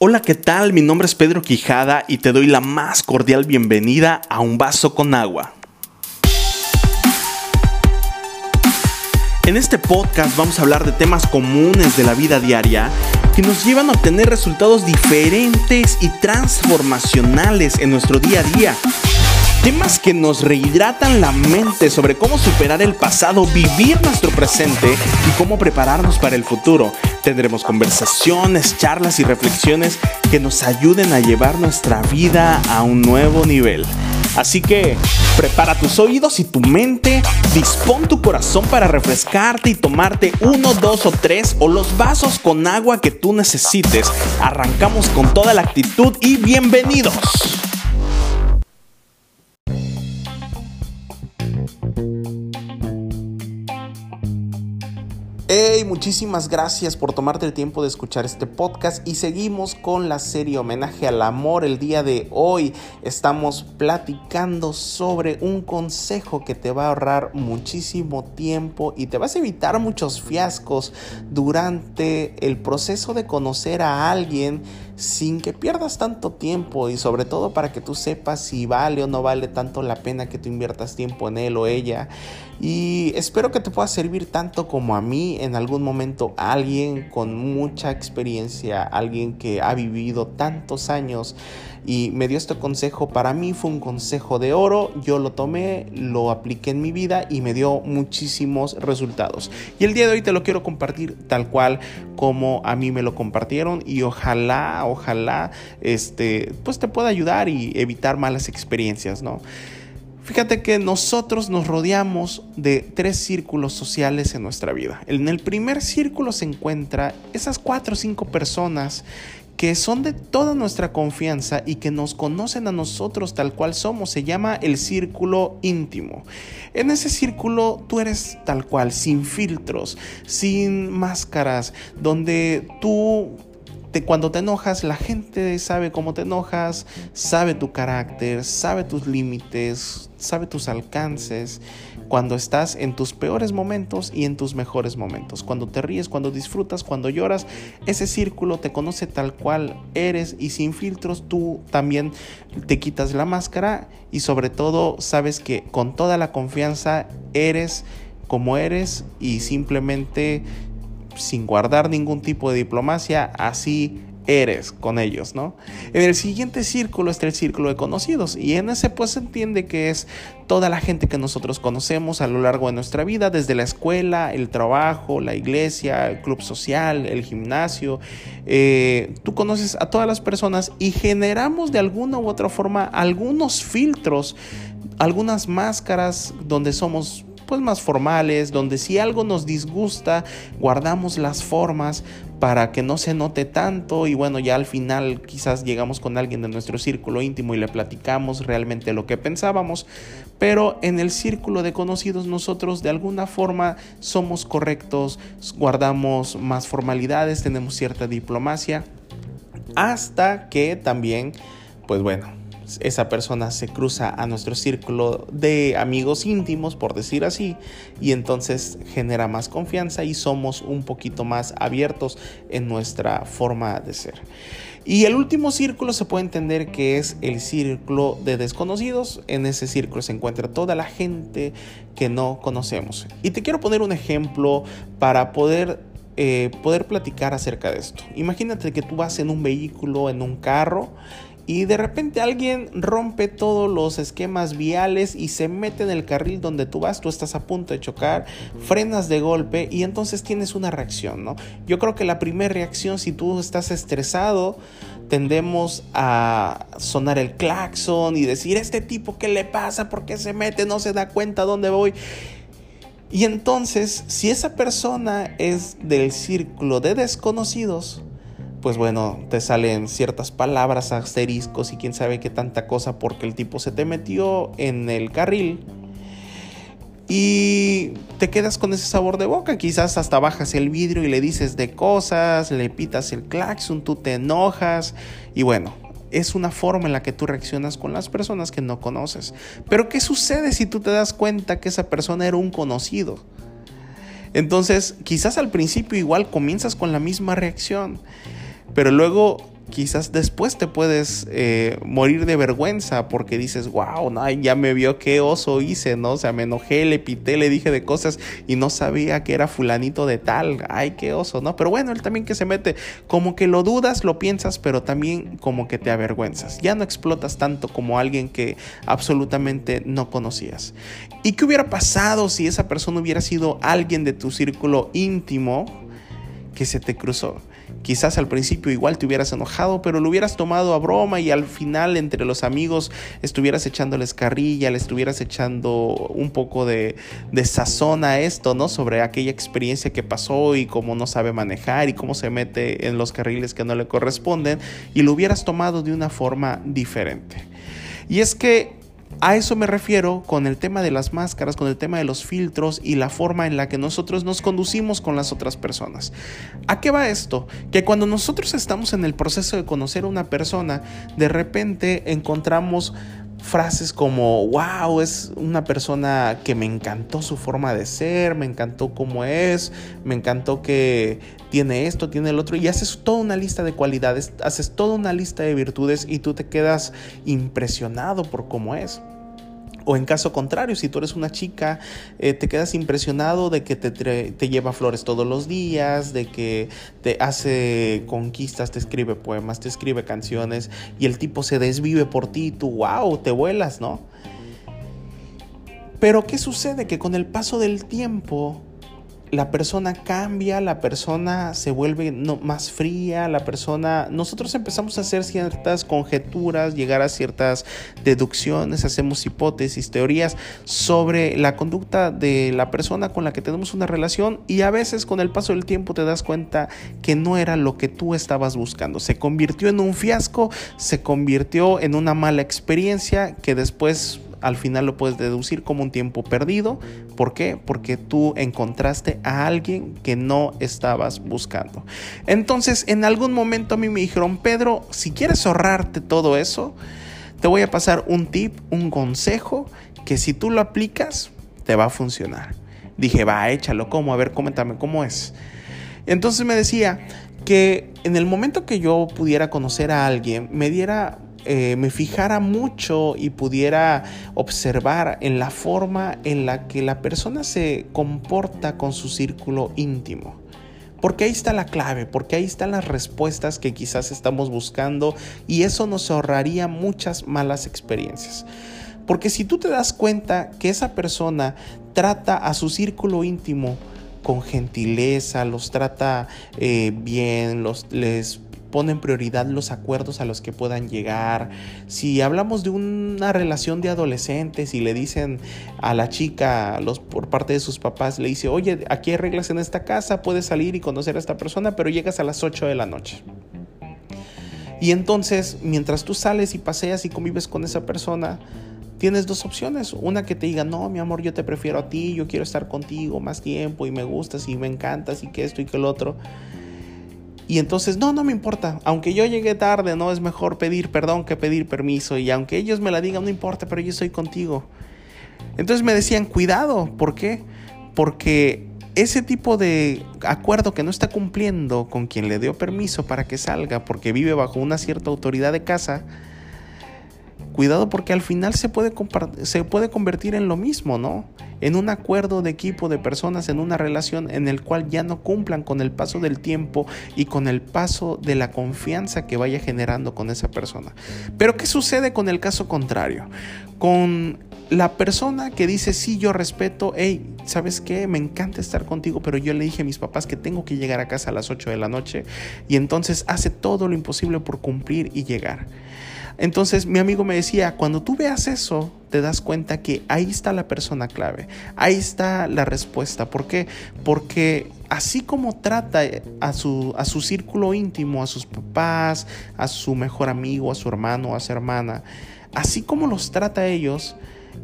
Hola, ¿qué tal? Mi nombre es Pedro Quijada y te doy la más cordial bienvenida a Un Vaso con Agua. En este podcast vamos a hablar de temas comunes de la vida diaria que nos llevan a obtener resultados diferentes y transformacionales en nuestro día a día. Temas que nos rehidratan la mente sobre cómo superar el pasado, vivir nuestro presente y cómo prepararnos para el futuro. Tendremos conversaciones, charlas y reflexiones que nos ayuden a llevar nuestra vida a un nuevo nivel. Así que prepara tus oídos y tu mente, dispón tu corazón para refrescarte y tomarte uno, dos o tres o los vasos con agua que tú necesites. Arrancamos con toda la actitud y bienvenidos. Muchísimas gracias por tomarte el tiempo de escuchar este podcast y seguimos con la serie Homenaje al Amor. El día de hoy estamos platicando sobre un consejo que te va a ahorrar muchísimo tiempo y te vas a evitar muchos fiascos durante el proceso de conocer a alguien sin que pierdas tanto tiempo y sobre todo para que tú sepas si vale o no vale tanto la pena que tú inviertas tiempo en él o ella. Y espero que te pueda servir tanto como a mí en algún momento alguien con mucha experiencia, alguien que ha vivido tantos años y me dio este consejo. Para mí fue un consejo de oro, yo lo tomé, lo apliqué en mi vida y me dio muchísimos resultados. Y el día de hoy te lo quiero compartir tal cual como a mí me lo compartieron y ojalá, ojalá, este, pues te pueda ayudar y evitar malas experiencias, ¿no? Fíjate que nosotros nos rodeamos de tres círculos sociales en nuestra vida. En el primer círculo se encuentra esas cuatro o cinco personas que son de toda nuestra confianza y que nos conocen a nosotros tal cual somos. Se llama el círculo íntimo. En ese círculo tú eres tal cual, sin filtros, sin máscaras, donde tú cuando te enojas, la gente sabe cómo te enojas, sabe tu carácter, sabe tus límites, sabe tus alcances. Cuando estás en tus peores momentos y en tus mejores momentos. Cuando te ríes, cuando disfrutas, cuando lloras, ese círculo te conoce tal cual eres y sin filtros tú también te quitas la máscara y sobre todo sabes que con toda la confianza eres como eres y simplemente sin guardar ningún tipo de diplomacia, así eres con ellos, ¿no? En el siguiente círculo está el círculo de conocidos y en ese pues se entiende que es toda la gente que nosotros conocemos a lo largo de nuestra vida, desde la escuela, el trabajo, la iglesia, el club social, el gimnasio. Eh, tú conoces a todas las personas y generamos de alguna u otra forma algunos filtros, algunas máscaras donde somos pues más formales, donde si algo nos disgusta, guardamos las formas para que no se note tanto y bueno, ya al final quizás llegamos con alguien de nuestro círculo íntimo y le platicamos realmente lo que pensábamos, pero en el círculo de conocidos nosotros de alguna forma somos correctos, guardamos más formalidades, tenemos cierta diplomacia, hasta que también, pues bueno, esa persona se cruza a nuestro círculo de amigos íntimos, por decir así, y entonces genera más confianza y somos un poquito más abiertos en nuestra forma de ser. Y el último círculo se puede entender que es el círculo de desconocidos. En ese círculo se encuentra toda la gente que no conocemos. Y te quiero poner un ejemplo para poder eh, poder platicar acerca de esto. Imagínate que tú vas en un vehículo, en un carro, y de repente alguien rompe todos los esquemas viales y se mete en el carril donde tú vas, tú estás a punto de chocar, frenas de golpe y entonces tienes una reacción, ¿no? Yo creo que la primera reacción si tú estás estresado, tendemos a sonar el claxon y decir, este tipo, ¿qué le pasa? ¿Por qué se mete? No se da cuenta dónde voy. Y entonces, si esa persona es del círculo de desconocidos, pues bueno, te salen ciertas palabras, asteriscos y quién sabe qué tanta cosa porque el tipo se te metió en el carril y te quedas con ese sabor de boca. Quizás hasta bajas el vidrio y le dices de cosas, le pitas el claxon, tú te enojas y bueno, es una forma en la que tú reaccionas con las personas que no conoces. Pero ¿qué sucede si tú te das cuenta que esa persona era un conocido? Entonces, quizás al principio igual comienzas con la misma reacción pero luego quizás después te puedes eh, morir de vergüenza porque dices, wow, no, ya me vio qué oso hice, ¿no? O sea, me enojé, le pité, le dije de cosas y no sabía que era fulanito de tal, ay, qué oso, ¿no? Pero bueno, él también que se mete, como que lo dudas, lo piensas, pero también como que te avergüenzas. Ya no explotas tanto como alguien que absolutamente no conocías. ¿Y qué hubiera pasado si esa persona hubiera sido alguien de tu círculo íntimo que se te cruzó? Quizás al principio igual te hubieras enojado, pero lo hubieras tomado a broma y al final entre los amigos estuvieras echándoles carrilla, le estuvieras echando un poco de, de sazón a esto, ¿no? Sobre aquella experiencia que pasó y cómo no sabe manejar y cómo se mete en los carriles que no le corresponden y lo hubieras tomado de una forma diferente. Y es que a eso me refiero con el tema de las máscaras, con el tema de los filtros y la forma en la que nosotros nos conducimos con las otras personas. ¿A qué va esto? Que cuando nosotros estamos en el proceso de conocer a una persona, de repente encontramos frases como, wow, es una persona que me encantó su forma de ser, me encantó cómo es, me encantó que tiene esto, tiene el otro, y haces toda una lista de cualidades, haces toda una lista de virtudes y tú te quedas impresionado por cómo es. O en caso contrario, si tú eres una chica, eh, te quedas impresionado de que te, te, lleva flores todos los días, de que te hace conquistas, te escribe poemas, te escribe canciones y el tipo se desvive por ti tú, wow, te vuelas, ¿no? Pero ¿qué sucede? Que con el paso del tiempo la persona cambia, la persona se vuelve más fría, la persona, nosotros empezamos a hacer ciertas conjeturas, llegar a ciertas deducciones, hacemos hipótesis, teorías sobre la conducta de la persona con la que tenemos una relación y a veces con el paso del tiempo te das cuenta que no era lo que tú estabas buscando. Se convirtió en un fiasco, se convirtió en una mala experiencia que después al final lo puedes deducir como un tiempo perdido. ¿Por qué? Porque tú encontraste a alguien que no estabas buscando. Entonces, en algún momento a mí me dijeron, Pedro, si quieres ahorrarte todo eso, te voy a pasar un tip, un consejo, que si tú lo aplicas, te va a funcionar. Dije, va, échalo, ¿cómo? A ver, coméntame, ¿cómo es? Entonces me decía que en el momento que yo pudiera conocer a alguien, me diera eh, me fijara mucho y pudiera observar en la forma en la que la persona se comporta con su círculo íntimo. Porque ahí está la clave, porque ahí están las respuestas que quizás estamos buscando y eso nos ahorraría muchas malas experiencias. Porque si tú te das cuenta que esa persona trata a su círculo íntimo con gentileza, los trata eh, bien, los, les ponen prioridad los acuerdos a los que puedan llegar. Si hablamos de una relación de adolescentes y le dicen a la chica, los, por parte de sus papás, le dice, oye, aquí hay reglas en esta casa, puedes salir y conocer a esta persona, pero llegas a las 8 de la noche. Y entonces, mientras tú sales y paseas y convives con esa persona, tienes dos opciones. Una que te diga, no, mi amor, yo te prefiero a ti, yo quiero estar contigo más tiempo y me gustas y me encantas y que esto y que lo otro. Y entonces, no, no me importa. Aunque yo llegué tarde, no es mejor pedir perdón que pedir permiso. Y aunque ellos me la digan, no importa, pero yo estoy contigo. Entonces me decían, cuidado. ¿Por qué? Porque ese tipo de acuerdo que no está cumpliendo con quien le dio permiso para que salga, porque vive bajo una cierta autoridad de casa, cuidado porque al final se puede, se puede convertir en lo mismo, ¿no? En un acuerdo de equipo de personas, en una relación en el cual ya no cumplan con el paso del tiempo y con el paso de la confianza que vaya generando con esa persona. Pero ¿qué sucede con el caso contrario? Con la persona que dice, sí, yo respeto, hey, ¿sabes qué? Me encanta estar contigo, pero yo le dije a mis papás que tengo que llegar a casa a las 8 de la noche y entonces hace todo lo imposible por cumplir y llegar. Entonces mi amigo me decía, cuando tú veas eso, te das cuenta que ahí está la persona clave, ahí está la respuesta. ¿Por qué? Porque así como trata a su, a su círculo íntimo, a sus papás, a su mejor amigo, a su hermano, a su hermana, así como los trata a ellos,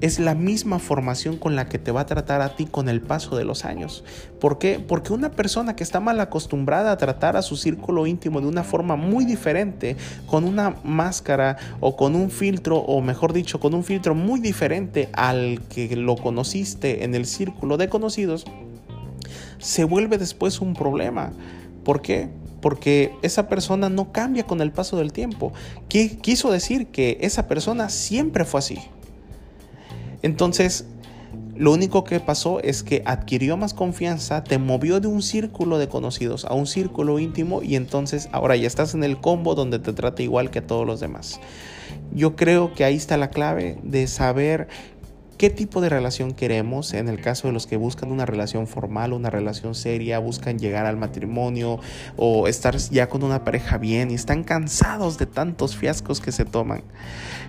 es la misma formación con la que te va a tratar a ti con el paso de los años. ¿Por qué? Porque una persona que está mal acostumbrada a tratar a su círculo íntimo de una forma muy diferente, con una máscara o con un filtro, o mejor dicho, con un filtro muy diferente al que lo conociste en el círculo de conocidos, se vuelve después un problema. ¿Por qué? porque esa persona no cambia con el paso del tiempo. ¿Qué quiso decir que esa persona siempre fue así? Entonces, lo único que pasó es que adquirió más confianza, te movió de un círculo de conocidos a un círculo íntimo y entonces ahora ya estás en el combo donde te trata igual que a todos los demás. Yo creo que ahí está la clave de saber qué tipo de relación queremos. En el caso de los que buscan una relación formal, una relación seria, buscan llegar al matrimonio o estar ya con una pareja bien y están cansados de tantos fiascos que se toman.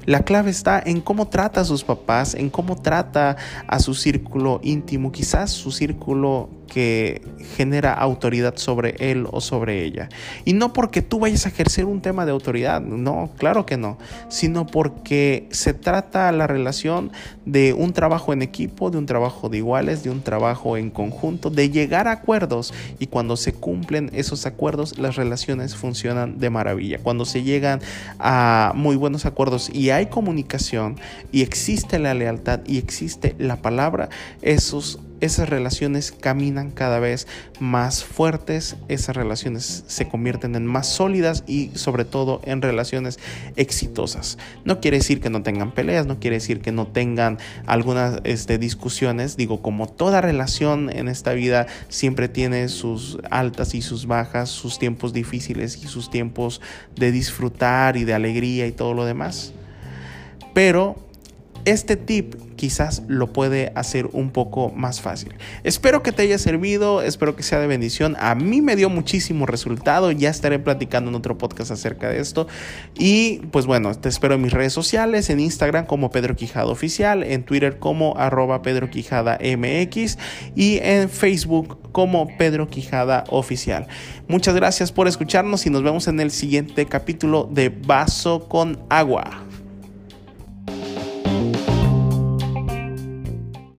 La clave está en cómo trata a sus papás, en cómo trata a su círculo íntimo, quizás su círculo que genera autoridad sobre él o sobre ella. Y no porque tú vayas a ejercer un tema de autoridad, no, claro que no, sino porque se trata la relación de un trabajo en equipo, de un trabajo de iguales, de un trabajo en conjunto, de llegar a acuerdos y cuando se cumplen esos acuerdos las relaciones funcionan de maravilla. Cuando se llegan a muy buenos acuerdos y hay comunicación y existe la lealtad y existe la palabra, esos esas relaciones caminan cada vez más fuertes, esas relaciones se convierten en más sólidas y sobre todo en relaciones exitosas. No quiere decir que no tengan peleas, no quiere decir que no tengan algunas este, discusiones, digo, como toda relación en esta vida siempre tiene sus altas y sus bajas, sus tiempos difíciles y sus tiempos de disfrutar y de alegría y todo lo demás. Pero este tip quizás lo puede hacer un poco más fácil. Espero que te haya servido, espero que sea de bendición. A mí me dio muchísimo resultado, ya estaré platicando en otro podcast acerca de esto. Y pues bueno, te espero en mis redes sociales, en Instagram como Pedro Quijada Oficial, en Twitter como arroba Pedro Quijada MX y en Facebook como Pedro Quijada Oficial. Muchas gracias por escucharnos y nos vemos en el siguiente capítulo de Vaso con Agua.